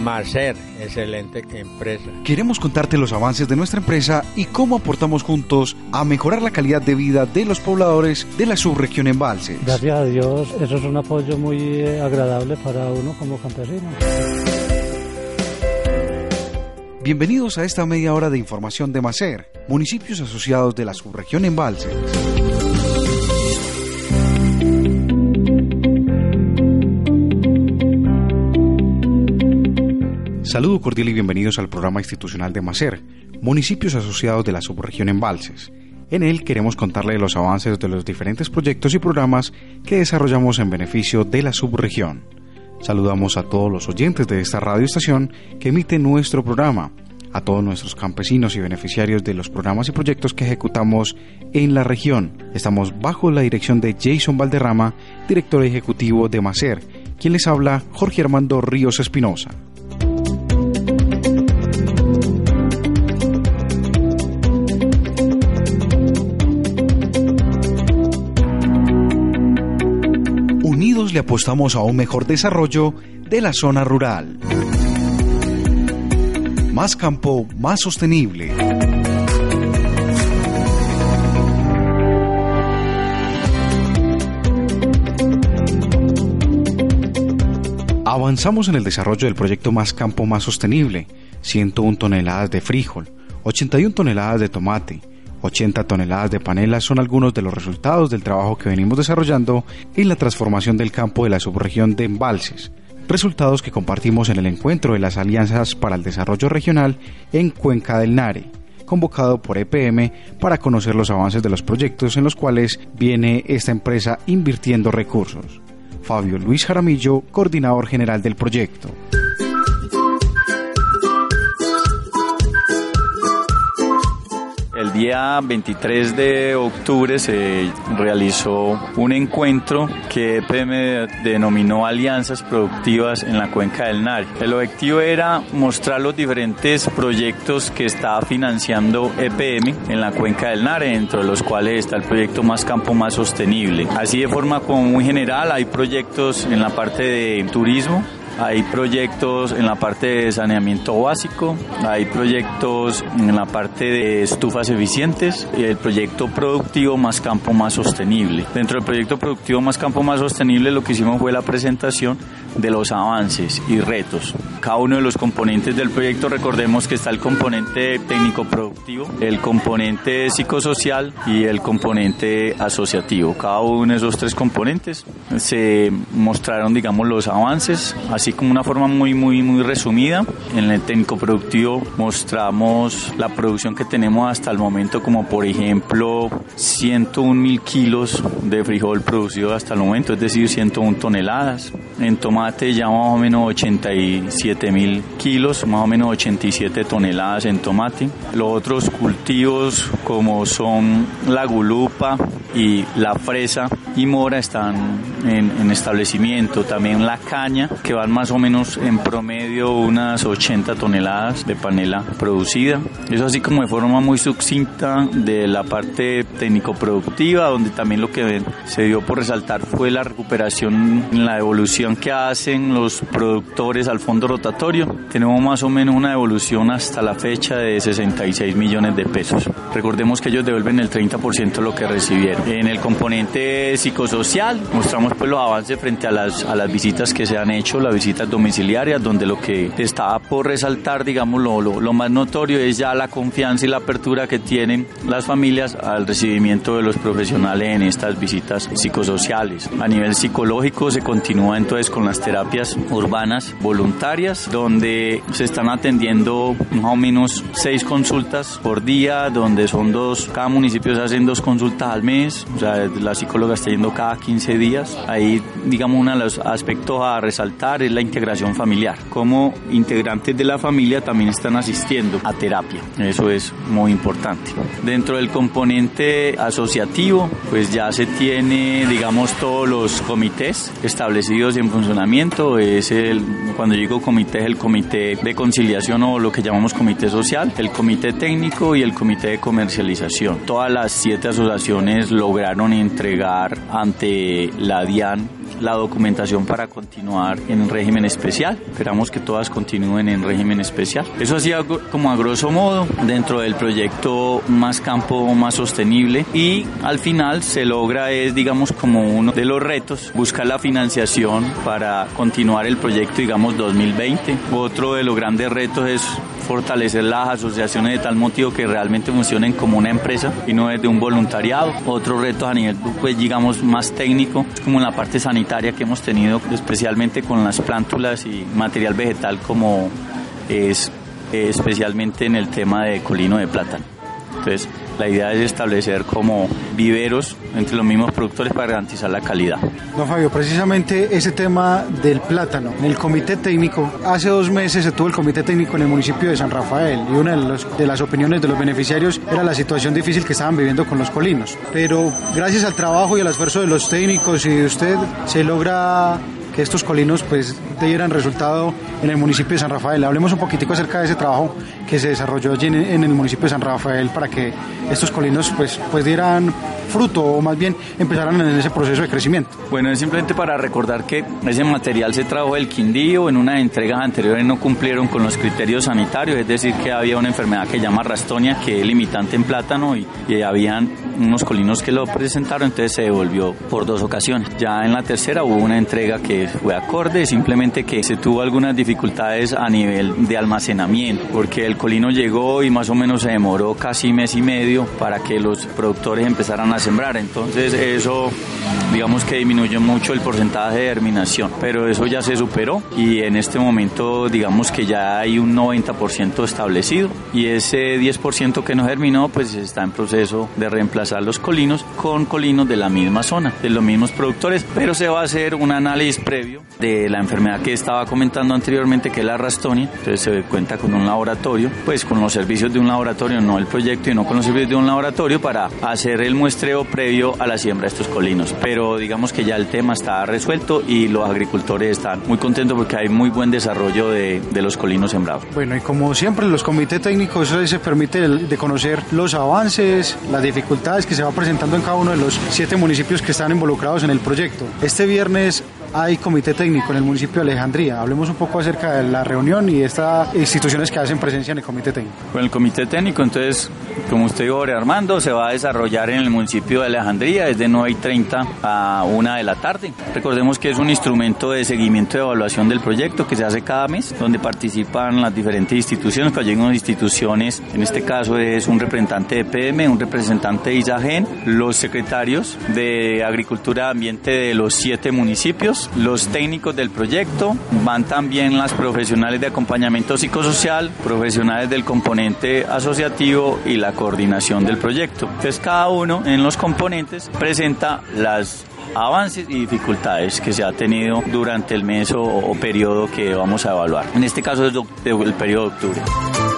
Macer, excelente empresa. Queremos contarte los avances de nuestra empresa y cómo aportamos juntos a mejorar la calidad de vida de los pobladores de la subregión Embalses. Gracias a Dios, eso es un apoyo muy eh, agradable para uno como campesino. Bienvenidos a esta media hora de información de Macer, municipios asociados de la subregión Embalses. Saludo cordial y bienvenidos al programa institucional de Macer, municipios asociados de la subregión Embalses. En él queremos contarle los avances de los diferentes proyectos y programas que desarrollamos en beneficio de la subregión. Saludamos a todos los oyentes de esta radioestación que emite nuestro programa, a todos nuestros campesinos y beneficiarios de los programas y proyectos que ejecutamos en la región. Estamos bajo la dirección de Jason Valderrama, director ejecutivo de Macer, quien les habla Jorge Armando Ríos Espinosa. Apostamos a un mejor desarrollo de la zona rural. Más campo, más sostenible. Avanzamos en el desarrollo del proyecto Más Campo Más Sostenible, 101 toneladas de frijol, 81 toneladas de tomate, 80 toneladas de panela son algunos de los resultados del trabajo que venimos desarrollando en la transformación del campo de la subregión de embalses, resultados que compartimos en el encuentro de las alianzas para el desarrollo regional en Cuenca del Nare, convocado por EPM para conocer los avances de los proyectos en los cuales viene esta empresa invirtiendo recursos. Fabio Luis Jaramillo, coordinador general del proyecto. El día 23 de octubre se realizó un encuentro que EPM denominó Alianzas Productivas en la Cuenca del Nari. El objetivo era mostrar los diferentes proyectos que estaba financiando EPM en la Cuenca del Nare, dentro de los cuales está el proyecto Más Campo Más Sostenible. Así de forma muy general, hay proyectos en la parte de turismo, hay proyectos en la parte de saneamiento básico, hay proyectos en la parte de estufas eficientes y el proyecto productivo Más Campo Más Sostenible. Dentro del proyecto productivo Más Campo Más Sostenible lo que hicimos fue la presentación de los avances y retos. Cada uno de los componentes del proyecto, recordemos que está el componente técnico productivo, el componente psicosocial y el componente asociativo. Cada uno de esos tres componentes se mostraron, digamos, los avances, así como una forma muy, muy, muy resumida. En el técnico productivo mostramos la producción que tenemos hasta el momento, como por ejemplo 101 mil kilos de frijol producido hasta el momento, es decir, 101 toneladas. En tomate ya más o menos 87 mil kilos, más o menos 87 toneladas en tomate. Los otros cultivos como son la gulupa y la fresa y mora están en, en establecimiento. También la caña, que van más o menos en promedio unas 80 toneladas de panela producida. Eso así como de forma muy sucinta de la parte técnico-productiva, donde también lo que se dio por resaltar fue la recuperación la evolución que hacen los productores al fondo rotatorio. Tenemos más o menos una evolución hasta la fecha de 66 millones de pesos. Recordemos que ellos devuelven el 30% de lo que recibieron. En el componente psicosocial mostramos pues los avances frente a las, a las visitas que se han hecho, las visitas domiciliarias, donde lo que está por resaltar, digamos, lo, lo, lo más notorio es ya la confianza y la apertura que tienen las familias al recibimiento de los profesionales en estas visitas psicosociales. A nivel psicológico se continúa entonces con las terapias urbanas voluntarias, donde se están atendiendo más o menos seis consultas por día, donde son dos, cada municipio se hacen dos consultas al mes, o sea, la psicóloga está yendo cada 15 días. Ahí, digamos, uno de los aspectos a resaltar es la integración familiar. Como integrantes de la familia también están asistiendo a terapia. Eso es muy importante. Dentro del componente asociativo, pues ya se tiene, digamos, todos los comités establecidos en funcionamiento. Es el, cuando digo comité, es el comité de conciliación o lo que llamamos comité social, el comité técnico y el comité de comercialización. Todas las siete asociaciones lograron entregar ante la DIAN la documentación para continuar en régimen especial. Esperamos que todas continúen en régimen especial. Eso hacía como a grosso modo dentro del proyecto Más Campo Más Sostenible y al final se logra es digamos como uno de los retos buscar la financiación para continuar el proyecto digamos 2020. Otro de los grandes retos es fortalecer las asociaciones de tal motivo que realmente funcionen como una empresa y no desde un voluntariado. Otro reto a nivel, pues digamos, más técnico, como en la parte sanitaria que hemos tenido, especialmente con las plántulas y material vegetal como es especialmente en el tema de colino de plátano. Entonces, la idea es establecer como viveros entre los mismos productores para garantizar la calidad. No, Fabio, precisamente ese tema del plátano. En el comité técnico, hace dos meses se tuvo el comité técnico en el municipio de San Rafael y una de, de las opiniones de los beneficiarios era la situación difícil que estaban viviendo con los colinos. Pero gracias al trabajo y al esfuerzo de los técnicos y de usted, se logra que estos colinos pues dieran resultado en el municipio de San Rafael. Hablemos un poquitico acerca de ese trabajo que se desarrolló allí en, el municipio de San Rafael para que estos colinos pues, pues dieran fruto o más bien empezaran en ese proceso de crecimiento. Bueno, es simplemente para recordar que ese material se trajo del Quindío, en una entregas anteriores no cumplieron con los criterios sanitarios, es decir, que había una enfermedad que se llama rastonia, que es limitante en plátano y, y habían unos colinos que lo presentaron, entonces se devolvió por dos ocasiones. Ya en la tercera hubo una entrega que fue acorde, simplemente que se tuvo algunas dificultades a nivel de almacenamiento, porque el colino llegó y más o menos se demoró casi mes y medio para que los productores empezaran a sembrar. Entonces eso, digamos que disminuyó mucho el porcentaje de germinación, pero eso ya se superó y en este momento digamos que ya hay un 90% establecido y ese 10% que no germinó pues está en proceso de reemplazar los colinos con colinos de la misma zona, de los mismos productores, pero se va a hacer un análisis de la enfermedad que estaba comentando anteriormente que es la rastonia, entonces se cuenta con un laboratorio, pues con los servicios de un laboratorio, no el proyecto y no con los servicios de un laboratorio para hacer el muestreo previo a la siembra de estos colinos. Pero digamos que ya el tema está resuelto y los agricultores están muy contentos porque hay muy buen desarrollo de, los colinos sembrados. Bueno, y como siempre, los comités técnicos se permite de conocer los avances, las dificultades que se va presentando en cada uno de los siete municipios que están involucrados en el proyecto. Este viernes hay comité técnico en el municipio de Alejandría. Hablemos un poco acerca de la reunión y estas instituciones que hacen presencia en el comité técnico. Bueno, el comité técnico, entonces, como usted dijo, Armando, se va a desarrollar en el municipio de Alejandría desde 9 y 30 a 1 de la tarde. Recordemos que es un instrumento de seguimiento y evaluación del proyecto que se hace cada mes, donde participan las diferentes instituciones, que unas instituciones, en este caso es un representante de PM, un representante de ISAGEN, los secretarios de Agricultura Ambiente de los siete municipios, los técnicos del proyecto, van también las profesionales de acompañamiento psicosocial, profesionales del componente asociativo y la coordinación del proyecto. Entonces cada uno en los componentes presenta las avances y dificultades que se ha tenido durante el mes o, periodo que vamos a evaluar. En este caso es el periodo de octubre.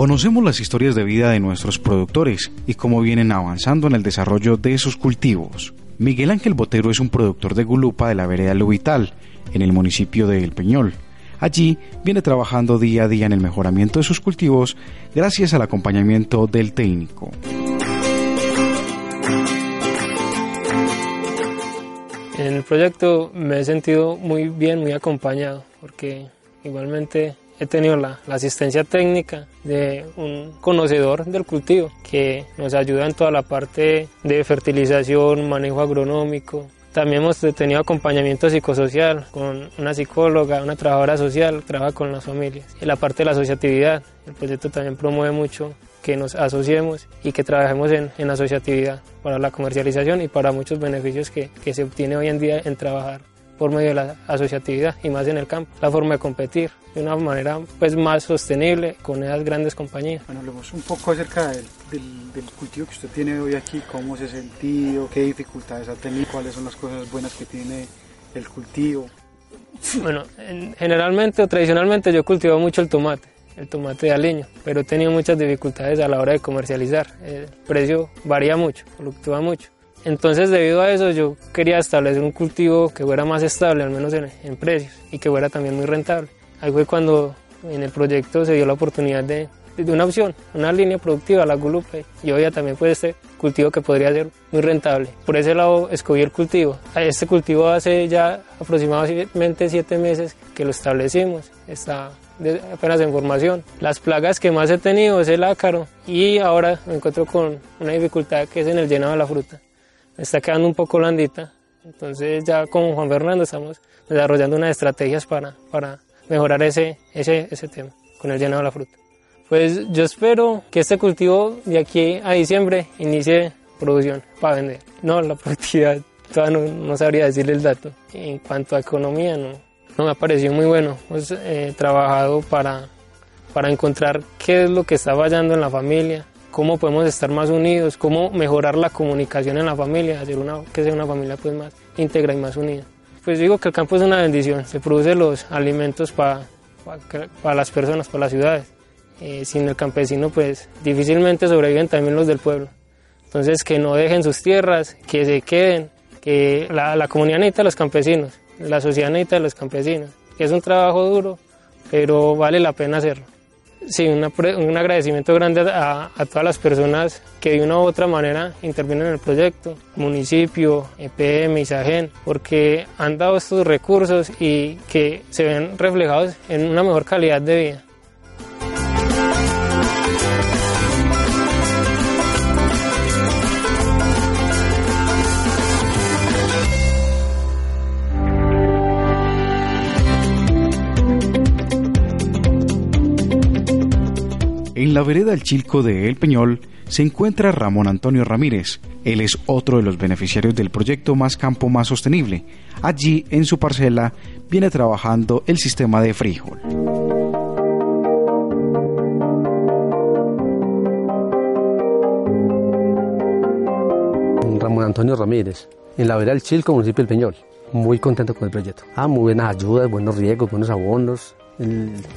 Conocemos las historias de vida de nuestros productores y cómo vienen avanzando en el desarrollo de sus cultivos. Miguel Ángel Botero es un productor de gulupa de la vereda Luvital, en el municipio de El Peñol. Allí viene trabajando día a día en el mejoramiento de sus cultivos gracias al acompañamiento del técnico. En el proyecto me he sentido muy bien, muy acompañado, porque igualmente he tenido la, asistencia técnica de un conocedor del cultivo que nos ayuda en toda la parte de fertilización, manejo agronómico. También hemos tenido acompañamiento psicosocial con una psicóloga, una trabajadora social, trabaja con las familias. Y la parte de la asociatividad, el proyecto también promueve mucho que nos asociemos y que trabajemos en, en asociatividad para la comercialización y para muchos beneficios que, que se obtiene hoy en día en trabajar por medio de la asociatividad y más en el campo, la forma de competir de una manera pues más sostenible con esas grandes compañías. Bueno, hablemos un poco acerca del, del, cultivo que usted tiene hoy aquí, cómo se ha sentido, qué dificultades ha tenido, cuáles son las cosas buenas que tiene el cultivo. Bueno, generalmente o tradicionalmente yo cultivo mucho el tomate, el tomate de aliño, pero he tenido muchas dificultades a la hora de comercializar. El precio varía mucho, fluctúa mucho. Entonces, debido a eso, yo quería establecer un cultivo que fuera más estable, al menos en, precios, y que fuera también muy rentable. Ahí fue cuando en el proyecto se dio la oportunidad de, de una opción, una línea productiva, la gulupe. Yo veía también pues este cultivo que podría ser muy rentable. Por ese lado escogí el cultivo. Este cultivo hace ya aproximadamente siete meses que lo establecimos. Está apenas en formación. Las plagas que más he tenido es el ácaro y ahora me encuentro con una dificultad que es en el llenado de la fruta. Está quedando un poco blandita. Entonces ya con Juan Fernando estamos desarrollando unas estrategias para, para mejorar ese, ese, ese tema con el llenado de la fruta. Pues yo espero que este cultivo de aquí a diciembre inicie producción para vender. No, la productividad todavía no, no sabría decirle el dato. En cuanto a economía, no, no me ha parecido muy bueno. Hemos eh, trabajado para, para encontrar qué es lo que está fallando en la familia, cómo podemos estar más unidos, cómo mejorar la comunicación en la familia, hacer una, que sea una familia pues más íntegra y más unida. Pues digo que el campo es una bendición, se producen los alimentos para, para, para las personas, para las ciudades eh, sin el campesino pues difícilmente sobreviven también los del pueblo. Entonces que no dejen sus tierras, que se queden, que la, la comunidad necesita a los campesinos, la sociedad necesita a los campesinos, que es un trabajo duro, pero vale la pena hacerlo. Sí, una, un agradecimiento grande a, a, todas las personas que de una u otra manera intervienen en el proyecto, municipio, EPM, ISAGEN, porque han dado estos recursos y que se ven reflejados en una mejor calidad de vida. En la vereda del Chilco de El Peñol se encuentra Ramón Antonio Ramírez. Él es otro de los beneficiarios del proyecto Más Campo Más Sostenible. Allí, en su parcela, viene trabajando el sistema de frijol. Ramón Antonio Ramírez, en la vereda del Chilco, municipio del Peñol. Muy contento con el proyecto. Ah, muy buenas ayudas, buenos riegos, buenos abonos,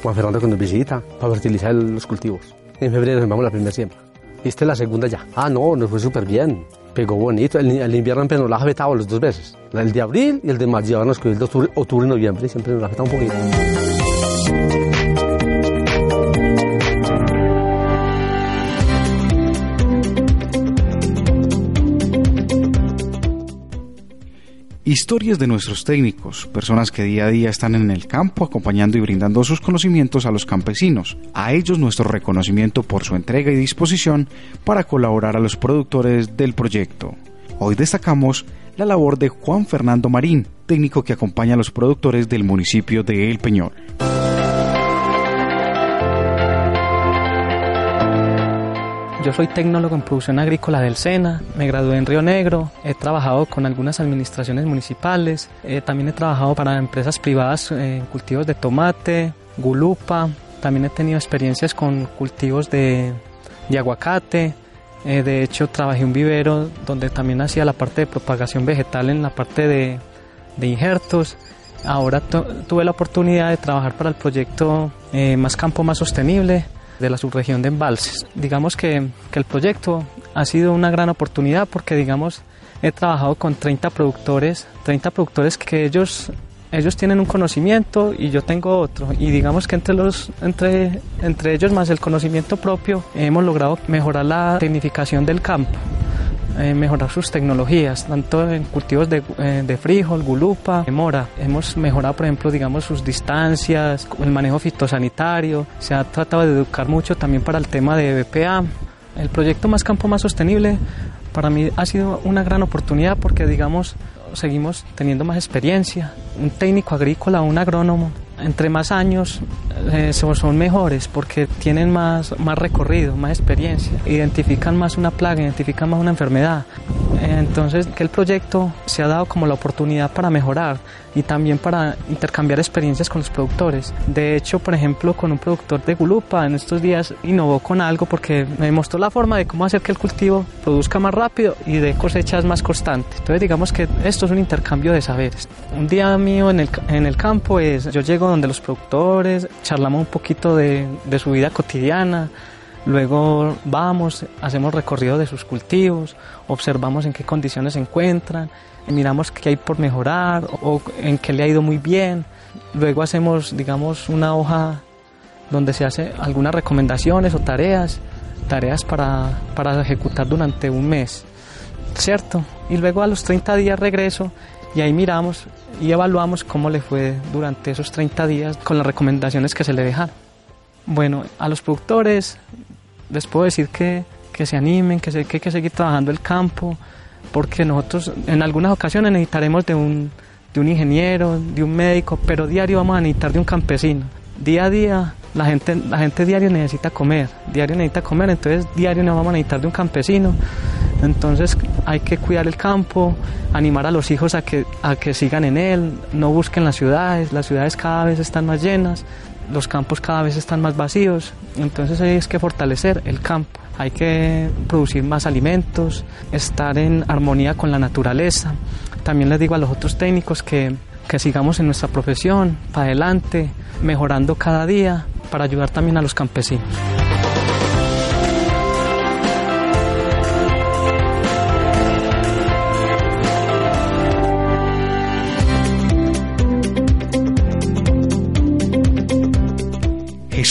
Juan Fernando que nos visita para fertilizar los cultivos. En febrero sembramos la primera siembra. Y esta es la segunda ya. Ah, no, nos fue súper bien. Pegó bonito. El, invierno nos la ha afectado los dos veces. El de abril y el de mayo. Ahora nos el de octubre, octubre y noviembre. Siempre nos ha afectado un poquito. Historias de nuestros técnicos, personas que día a día están en el campo acompañando y brindando sus conocimientos a los campesinos. A ellos nuestro reconocimiento por su entrega y disposición para colaborar a los productores del proyecto. Hoy destacamos la labor de Juan Fernando Marín, técnico que acompaña a los productores del municipio de El Peñol. Yo soy tecnólogo en producción agrícola del SENA, me gradué en Río Negro, he trabajado con algunas administraciones municipales, eh, también he trabajado para empresas privadas en cultivos de tomate, gulupa, también he tenido experiencias con cultivos de, de aguacate, eh, de hecho trabajé un vivero donde también hacía la parte de propagación vegetal en la parte de, de injertos. Ahora tuve la oportunidad de trabajar para el proyecto eh, Más Campo Más Sostenible, de la subregión de embalses. Digamos que, que, el proyecto ha sido una gran oportunidad porque, digamos, he trabajado con 30 productores, 30 productores que ellos, ellos tienen un conocimiento y yo tengo otro. Y digamos que entre, los, entre, entre ellos más el conocimiento propio hemos logrado mejorar la tecnificación del campo. Eh, mejorar sus tecnologías, tanto en cultivos de, eh, de, frijol, gulupa, mora. Hemos mejorado, por ejemplo, digamos, sus distancias, el manejo fitosanitario. Se ha tratado de educar mucho también para el tema de BPA. El proyecto Más Campo Más Sostenible para mí ha sido una gran oportunidad porque, digamos, seguimos teniendo más experiencia. Un técnico agrícola, un agrónomo, entre más años eh, son mejores porque tienen más, más recorrido, más experiencia, identifican más una plaga, identifican más una enfermedad. Entonces, que el proyecto se ha dado como la oportunidad para mejorar y también para intercambiar experiencias con los productores. De hecho, por ejemplo, con un productor de Gulupa en estos días innovó con algo porque me mostró la forma de cómo hacer que el cultivo produzca más rápido y de cosechas más constantes. Entonces, digamos que esto es un intercambio de saberes. Un día mío en el, en el campo es, yo llego donde los productores, charlamos un poquito de, de su vida cotidiana, Luego vamos, hacemos recorrido de sus cultivos, observamos en qué condiciones se encuentran, miramos qué hay por mejorar o en qué le ha ido muy bien. luego hacemos, digamos, una hoja donde se hace algunas recomendaciones o tareas, tareas para, para ejecutar durante un mes, ¿cierto? Y luego a los 30 días regreso y ahí miramos y evaluamos cómo le fue durante esos 30 días con las recomendaciones que se le dejaron. Bueno, a los productores les puedo decir que, que se animen, que, se, que hay que seguir trabajando el campo, porque nosotros en algunas ocasiones necesitaremos de un, de un ingeniero, de un médico, pero diario vamos a necesitar de un campesino. Día a día la gente, la gente diario necesita comer, diario necesita comer, entonces diario nos vamos a necesitar de un campesino. Entonces hay que cuidar el campo, animar a los hijos a que, a que sigan en él, no busquen las ciudades, las ciudades cada vez están más llenas, los campos cada vez están más vacíos, entonces hay que fortalecer el campo, hay que producir más alimentos, estar en armonía con la naturaleza. También les digo a los otros técnicos que, que sigamos en nuestra profesión, para adelante, mejorando cada día, para ayudar también a los campesinos.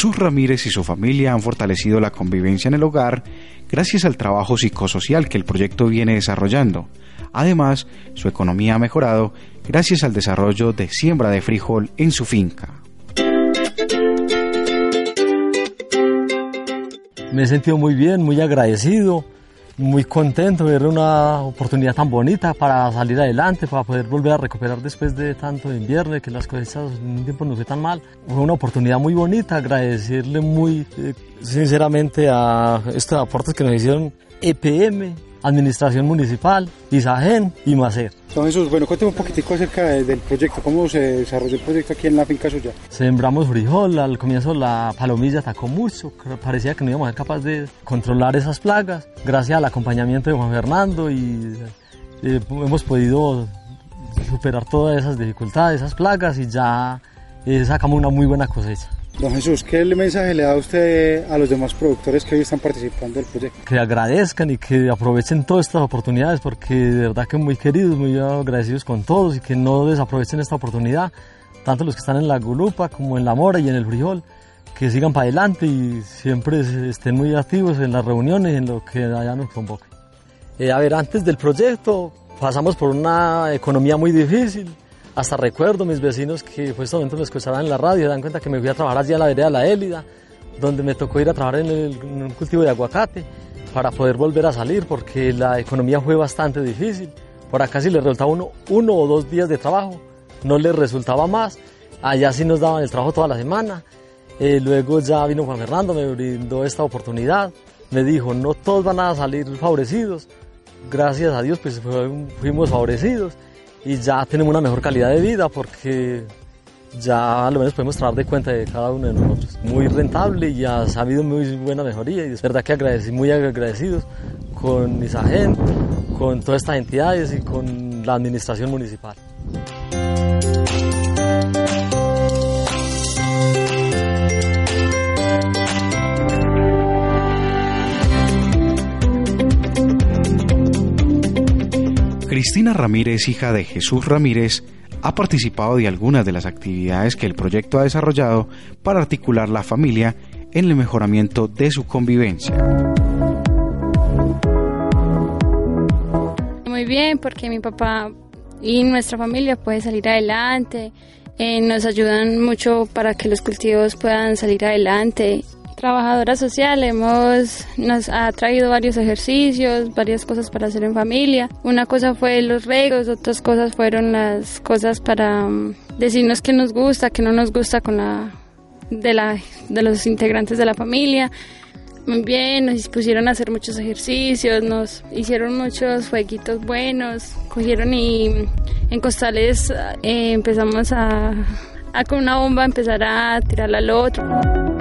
Jesús Ramírez y su familia han fortalecido la convivencia en el hogar gracias al trabajo psicosocial que el proyecto viene desarrollando. Además, su economía ha mejorado gracias al desarrollo de siembra de frijol en su finca. Me he sentido muy bien, muy agradecido, muy contento de ver una oportunidad tan bonita para salir adelante, para poder volver a recuperar después de tanto invierno, que las cosechas en un tiempo no fue tan mal. Fue una oportunidad muy bonita, agradecerle muy eh, sinceramente a estos aportes que nos hicieron EPM, Administración Municipal, Isagen y Macer. Don Jesús, bueno, cuénteme un poquitico acerca del proyecto, cómo se desarrolló el proyecto aquí en la finca suya. Sembramos frijol, al comienzo la palomilla atacó mucho, parecía que no íbamos a ser capaces de controlar esas plagas. Gracias al acompañamiento de Juan Fernando y eh, hemos podido superar todas esas dificultades, esas plagas y ya eh, sacamos una muy buena cosecha. Don Jesús, ¿qué mensaje le da usted a los demás productores que hoy están participando del proyecto? Que agradezcan y que aprovechen todas estas oportunidades porque de verdad que muy queridos, muy agradecidos con todos y que no desaprovechen esta oportunidad, tanto los que están en la Gulupa como en la Mora y en el Frijol, que sigan para adelante y siempre estén muy activos en las reuniones y en lo que allá nos convoquen. Eh, a ver, antes del proyecto pasamos por una economía muy difícil, hasta recuerdo mis vecinos que momento me escuchaban en la radio, dan cuenta que me fui a trabajar allí a la vereda la Élida, donde me tocó ir a trabajar en, un cultivo de aguacate para poder volver a salir porque la economía fue bastante difícil. Por acá sí les resultaba uno, uno o dos días de trabajo, no les resultaba más. Allá sí nos daban el trabajo toda la semana. Eh, luego ya vino Juan Fernando, me brindó esta oportunidad. Me dijo, no todos van a salir favorecidos. Gracias a Dios pues fuimos favorecidos y ya tenemos una mejor calidad de vida porque ya al menos podemos trabajar de cuenta de cada uno de nosotros. Muy rentable y ha habido muy buena mejoría y es verdad que agradeci, muy agradecidos con Isagen, con todas estas entidades y con la administración municipal. Cristina Ramírez, hija de Jesús Ramírez, ha participado de algunas de las actividades que el proyecto ha desarrollado para articular la familia en el mejoramiento de su convivencia. Muy bien, porque mi papá y nuestra familia puede salir adelante, eh, nos ayudan mucho para que los cultivos puedan salir adelante trabajadora social hemos nos ha traído varios ejercicios, varias cosas para hacer en familia. Una cosa fue los regos, otras cosas fueron las cosas para mm, decirnos qué nos gusta, qué no nos gusta con la de la de los integrantes de la familia. Muy bien, nos pusieron a hacer muchos ejercicios, nos hicieron muchos jueguitos buenos, cogieron y en costales eh, empezamos a, a con una bomba empezar a tirarla al otro.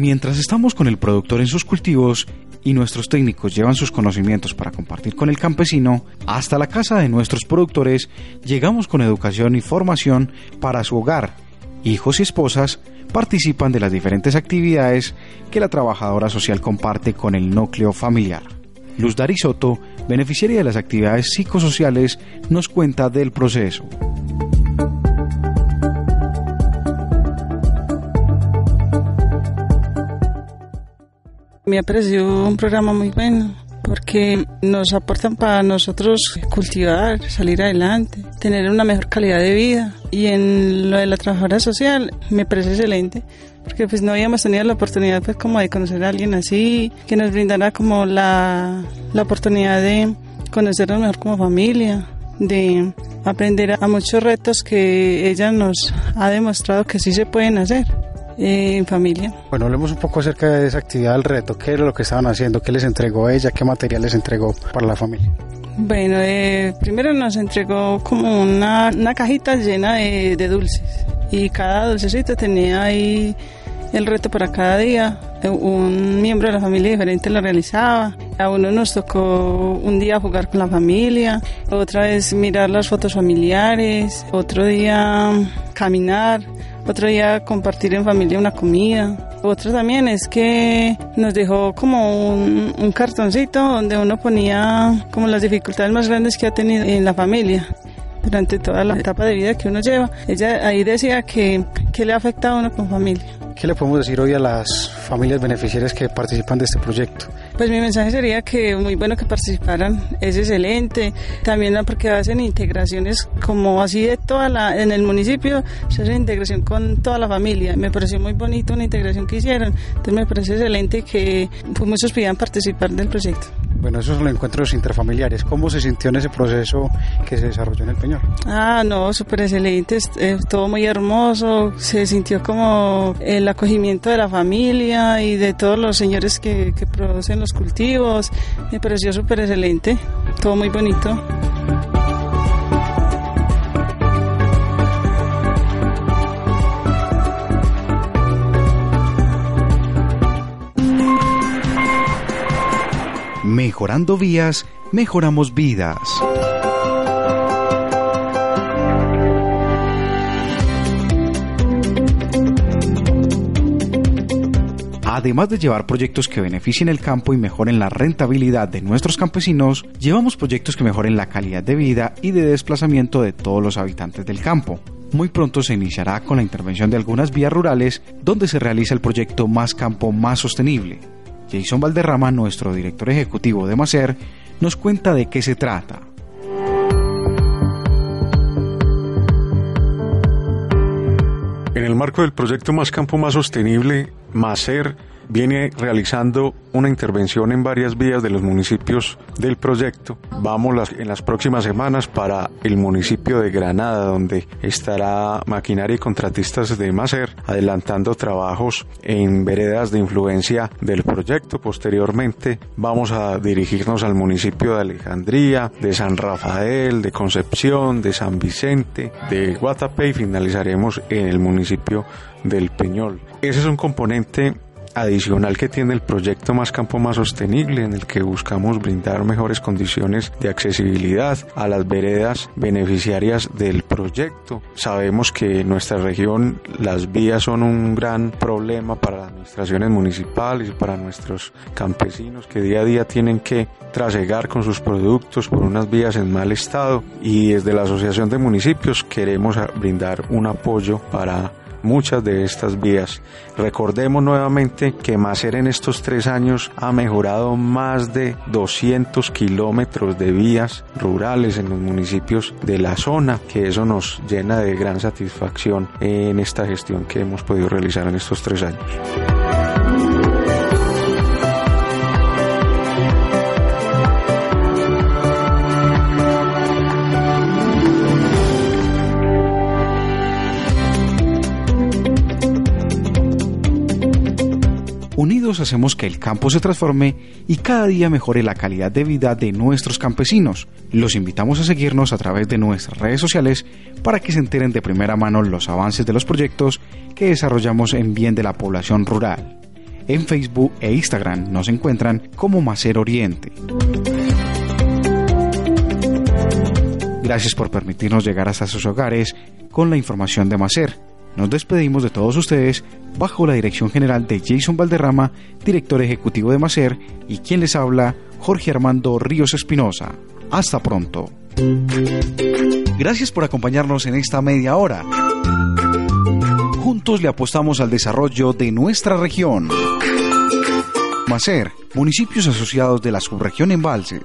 Mientras estamos con el productor en sus cultivos y nuestros técnicos llevan sus conocimientos para compartir con el campesino, hasta la casa de nuestros productores llegamos con educación y formación para su hogar hijos y esposas participan de las diferentes actividades que la trabajadora social comparte con el núcleo familiar. Luz Soto, beneficiaria de las actividades psicosociales, nos cuenta del proceso. Me ha parecido un programa muy bueno porque nos aportan para nosotros cultivar, salir adelante, tener una mejor calidad de vida. Y en lo de la trabajadora social me parece excelente, porque pues no habíamos tenido la oportunidad pues como de conocer a alguien así, que nos brindara como la, la oportunidad de conocernos mejor como familia, de aprender a muchos retos que ella nos ha demostrado que sí se pueden hacer. Eh, en familia. Bueno, hablemos un poco acerca de esa actividad del reto. ¿Qué era lo que estaban haciendo? ¿Qué les entregó ella? ¿Qué material les entregó para la familia? Bueno, eh, primero nos entregó como una, una cajita llena de, de, dulces y cada dulcecito tenía ahí el reto para cada día. Un miembro de la familia diferente lo realizaba. A uno nos tocó un día jugar con la familia, otra vez mirar las fotos familiares, otro día caminar otro día compartir en familia una comida. Otro también es que nos dejó como un, cartoncito donde uno ponía como las dificultades más grandes que ha tenido en la familia durante toda la etapa de vida que uno lleva. Ella ahí decía que, que le ha afectado a uno con familia. ¿Qué le podemos decir hoy a las familias beneficiarias que participan de este proyecto? Pues mi mensaje sería que muy bueno que participaran, es excelente. También porque hacen integraciones como así de toda la, en el municipio, se hace integración con toda la familia. Me pareció muy bonito una integración que hicieron. Entonces me parece excelente que pues, muchos pudieran participar del proyecto. Bueno, esos son los encuentros interfamiliares. ¿Cómo se sintió en ese proceso que se desarrolló en el Peñol? Ah, no, súper excelente, todo muy hermoso. Se sintió como el acogimiento de la familia y de todos los señores que producen los cultivos. Me pareció súper excelente, todo muy bonito. Mejorando vías, mejoramos vidas. Además de llevar proyectos que beneficien el campo y mejoren la rentabilidad de nuestros campesinos, llevamos proyectos que mejoren la calidad de vida y de desplazamiento de todos los habitantes del campo. Muy pronto se iniciará con la intervención de algunas vías rurales donde se realiza el proyecto Más Campo Más Sostenible, Jason Valderrama, nuestro director ejecutivo de Macer, nos cuenta de qué se trata. En el marco del proyecto Más Campo Más Sostenible, Macer viene realizando una intervención en varias vías de los municipios del proyecto. Vamos en las próximas semanas para el municipio de Granada, donde estará maquinaria y contratistas de Macer adelantando trabajos en veredas de influencia del proyecto. Posteriormente vamos a dirigirnos al municipio de Alejandría, de San Rafael, de Concepción, de San Vicente, de Guatapé y finalizaremos en el municipio del Peñol. Ese es un componente adicional que tiene el proyecto Más Campo Más Sostenible, en el que buscamos brindar mejores condiciones de accesibilidad a las veredas beneficiarias del proyecto. Sabemos que en nuestra región las vías son un gran problema para las administraciones municipales y para nuestros campesinos que día a día tienen que trasegar con sus productos por unas vías en mal estado y desde la Asociación de Municipios queremos brindar un apoyo para muchas de estas vías. Recordemos nuevamente que Macer en estos tres años ha mejorado más de 200 kilómetros de vías rurales en los municipios de la zona, que eso nos llena de gran satisfacción en esta gestión que hemos podido realizar en estos tres años. Unidos hacemos que el campo se transforme y cada día mejore la calidad de vida de nuestros campesinos. Los invitamos a seguirnos a través de nuestras redes sociales para que se enteren de primera mano los avances de los proyectos que desarrollamos en bien de la población rural. En Facebook e Instagram nos encuentran como Macer Oriente. Gracias por permitirnos llegar hasta sus hogares con la información de Macer Nos despedimos de todos ustedes bajo la dirección general de Jason Valderrama, director ejecutivo de Macer, y quien les habla, Jorge Armando Ríos Espinosa. Hasta pronto. Gracias por acompañarnos en esta media hora. Juntos le apostamos al desarrollo de nuestra región. Macer, municipios asociados de la subregión Embalses.